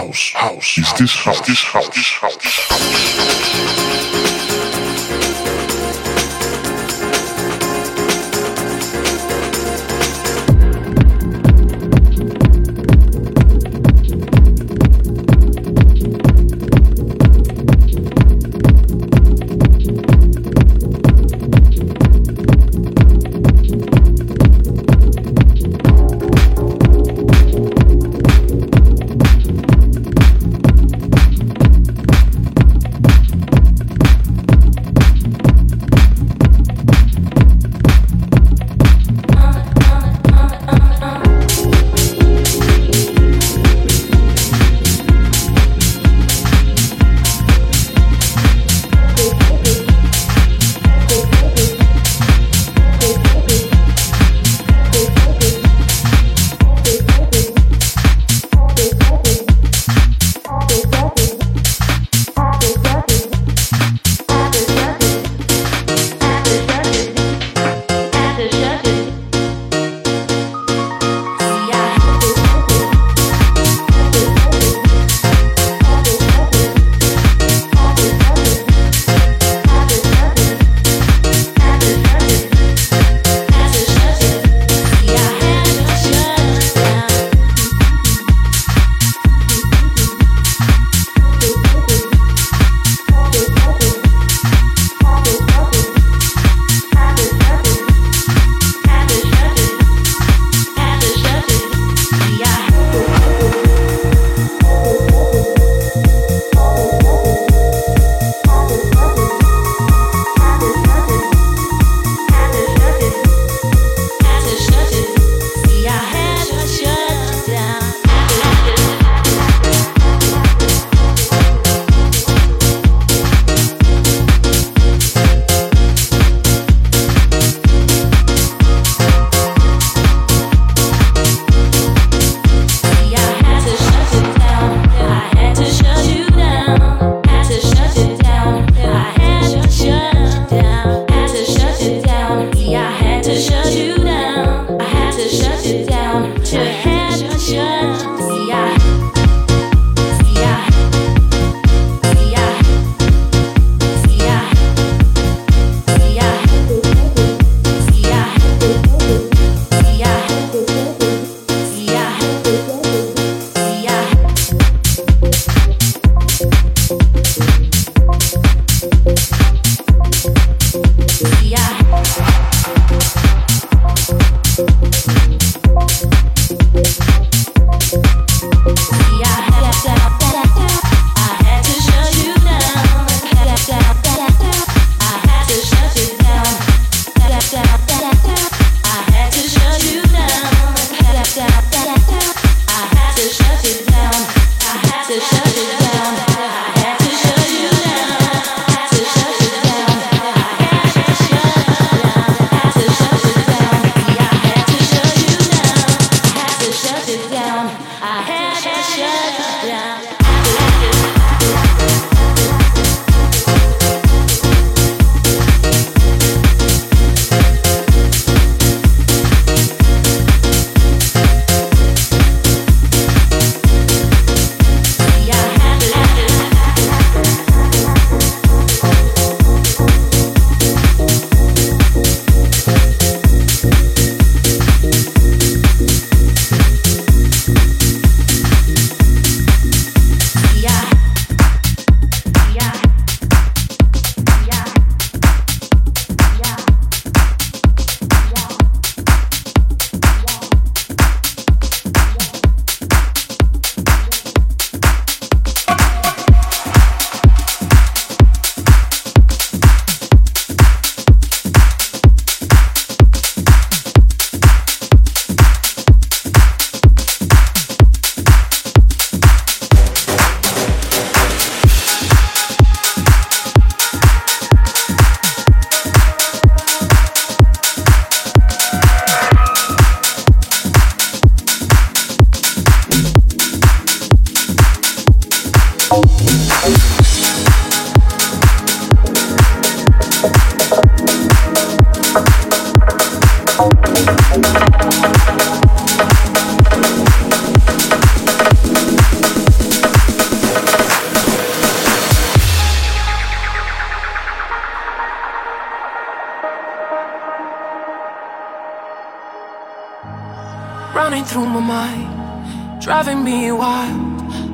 house, house? Is this house? This house, this house, house?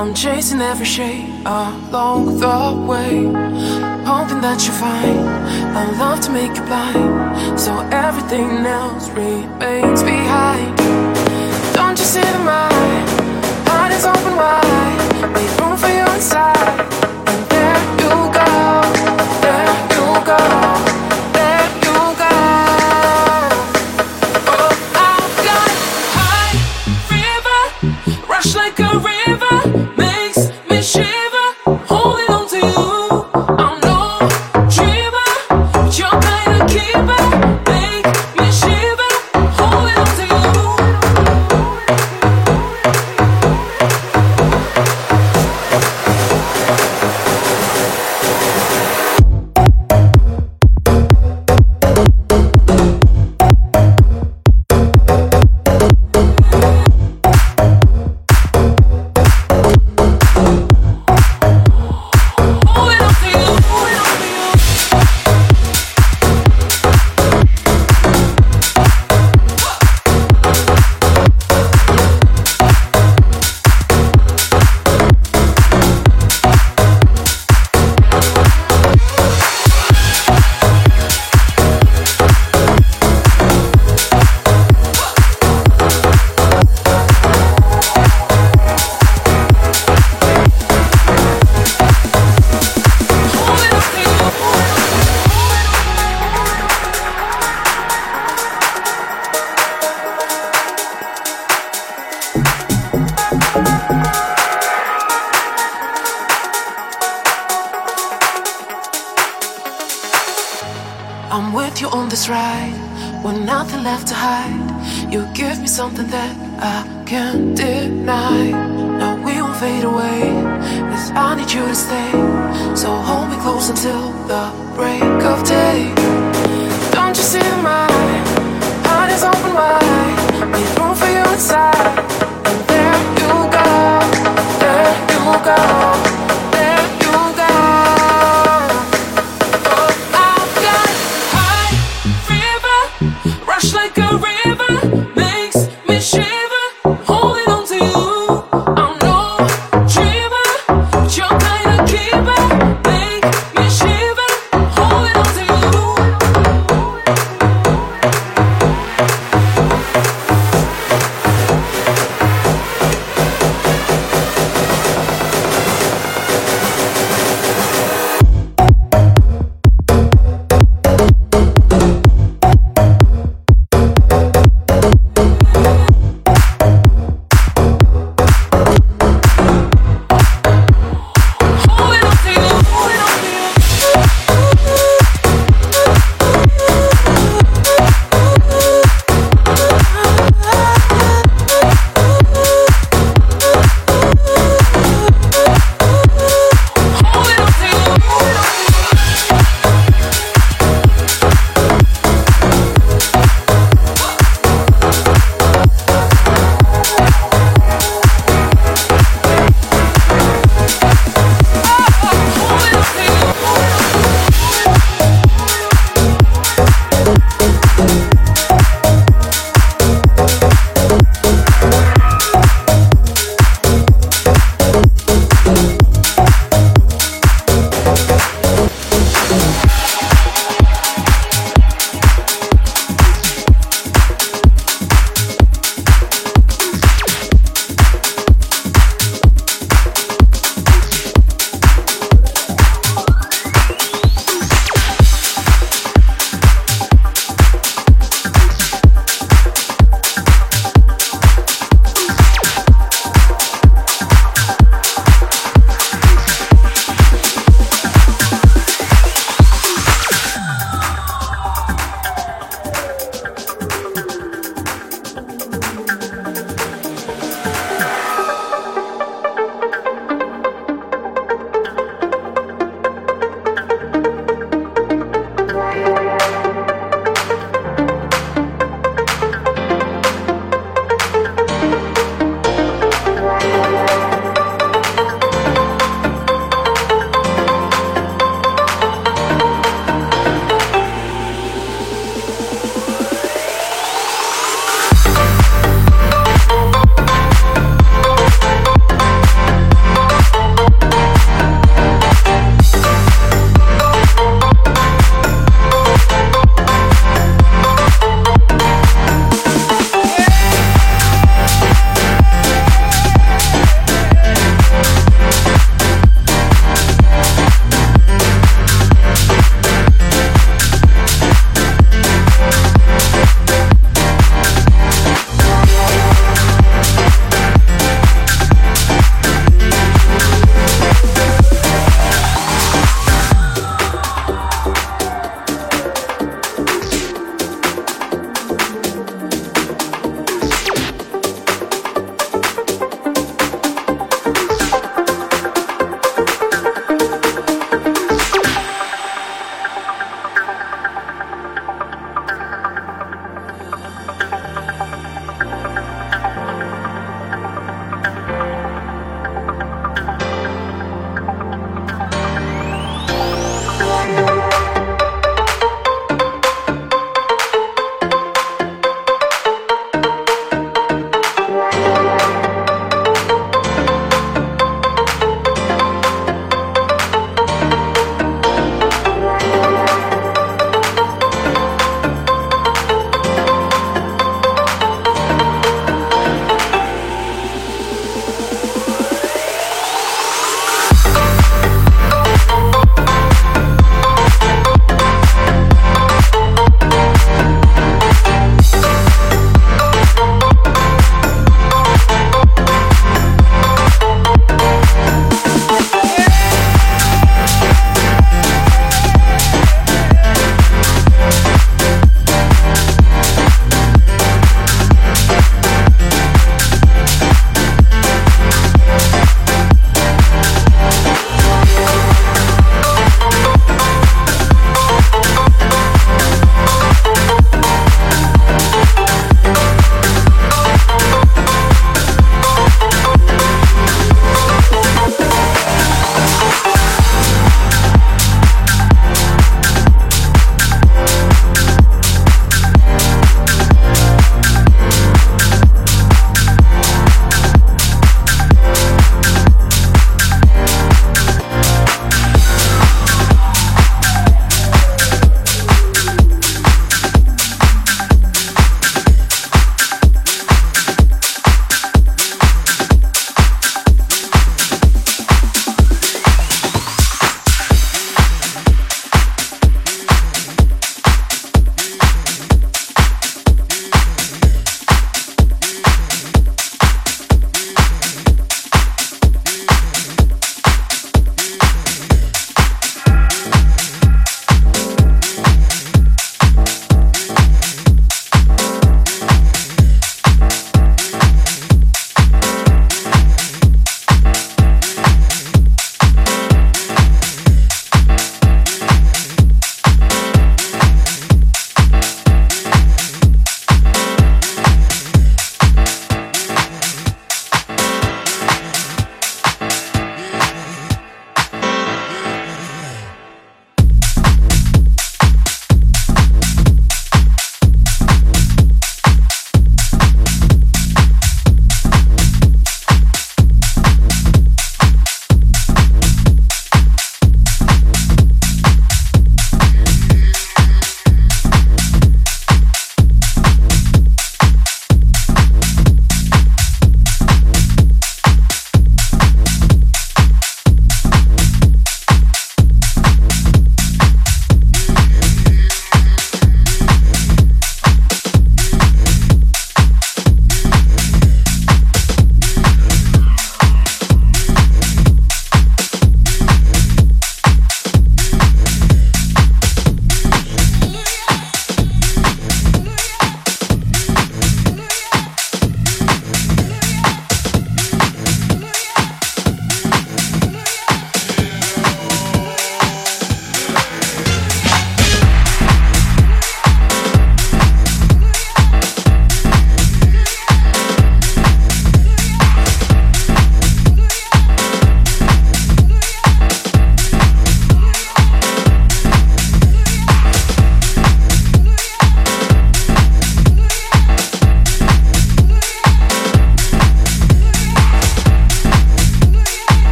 I'm chasing every shade along the way, hoping that you find a love to make you blind, so everything else remains behind. Don't you see the mind? Heart is open wide, make room for you inside, until the break of day.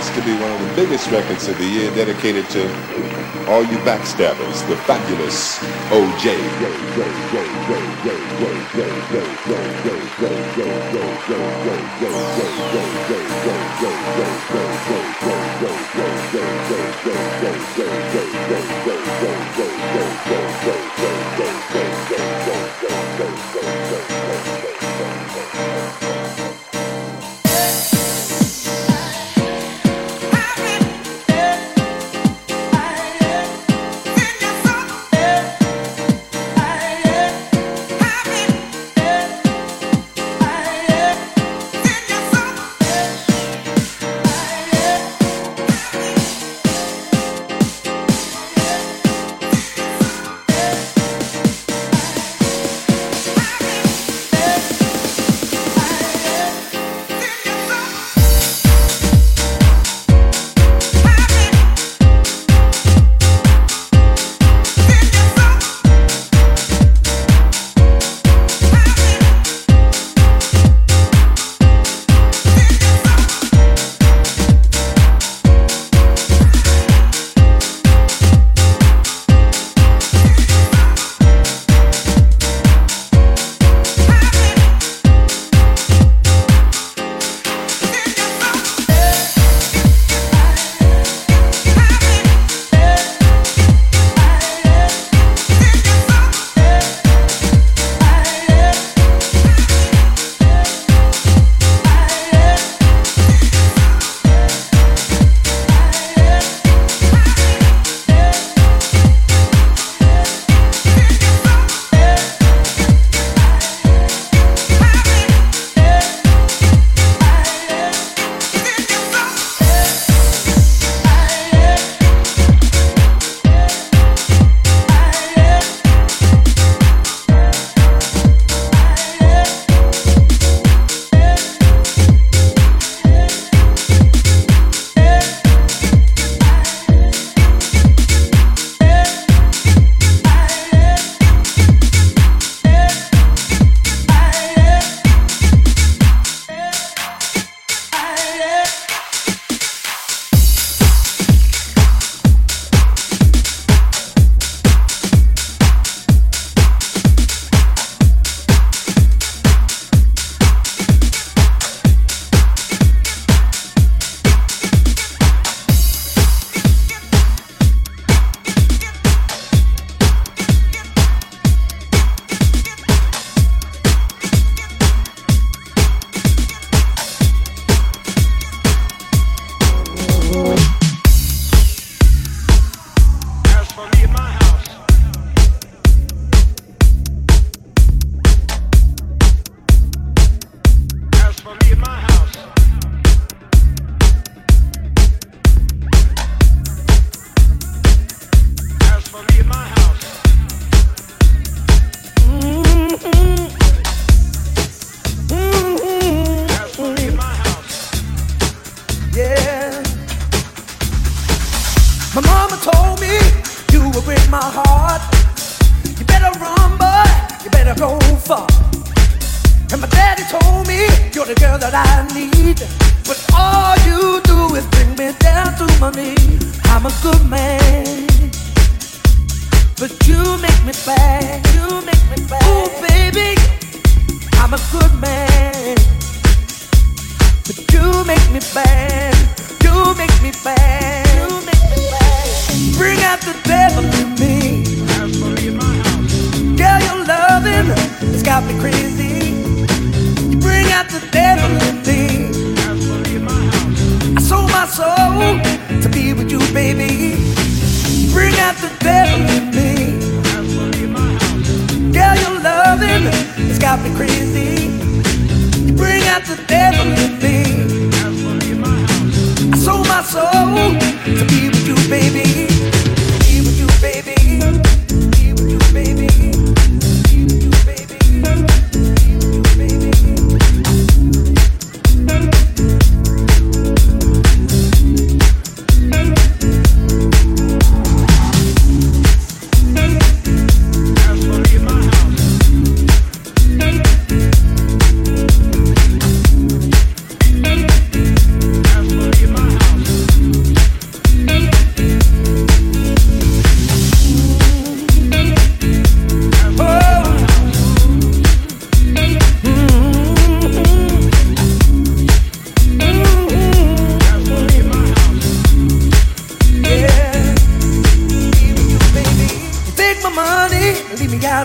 has to be one of the biggest records of the year dedicated to all you backstabbers, the fabulous OJ. Yo,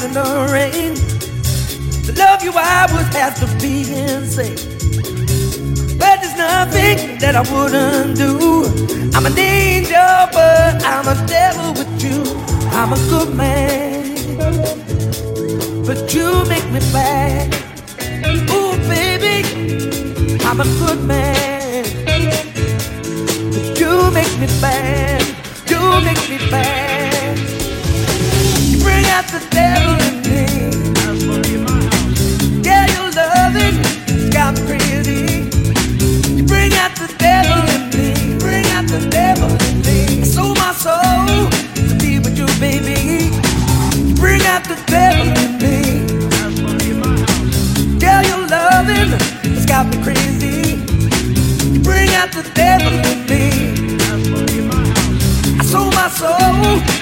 in the rain. To love you, I would have to be insane. But there's nothing that I wouldn't do. I'm an angel, but I'm a devil with you. I'm a good man, but you make me bad. Ooh, baby, I'm a good man, but you make me bad. You make me bad got the devil in me. Yeah, your loving has got bring out the devil in me. Bring out the devil in me. Sold my soul to be with you, baby. Bring out the devil in me. Yeah, your loving has got me crazy. Bring out the devil in me. I sold my soul.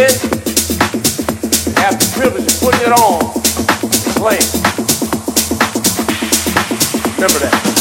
have the privilege of putting it on, playing. Remember that.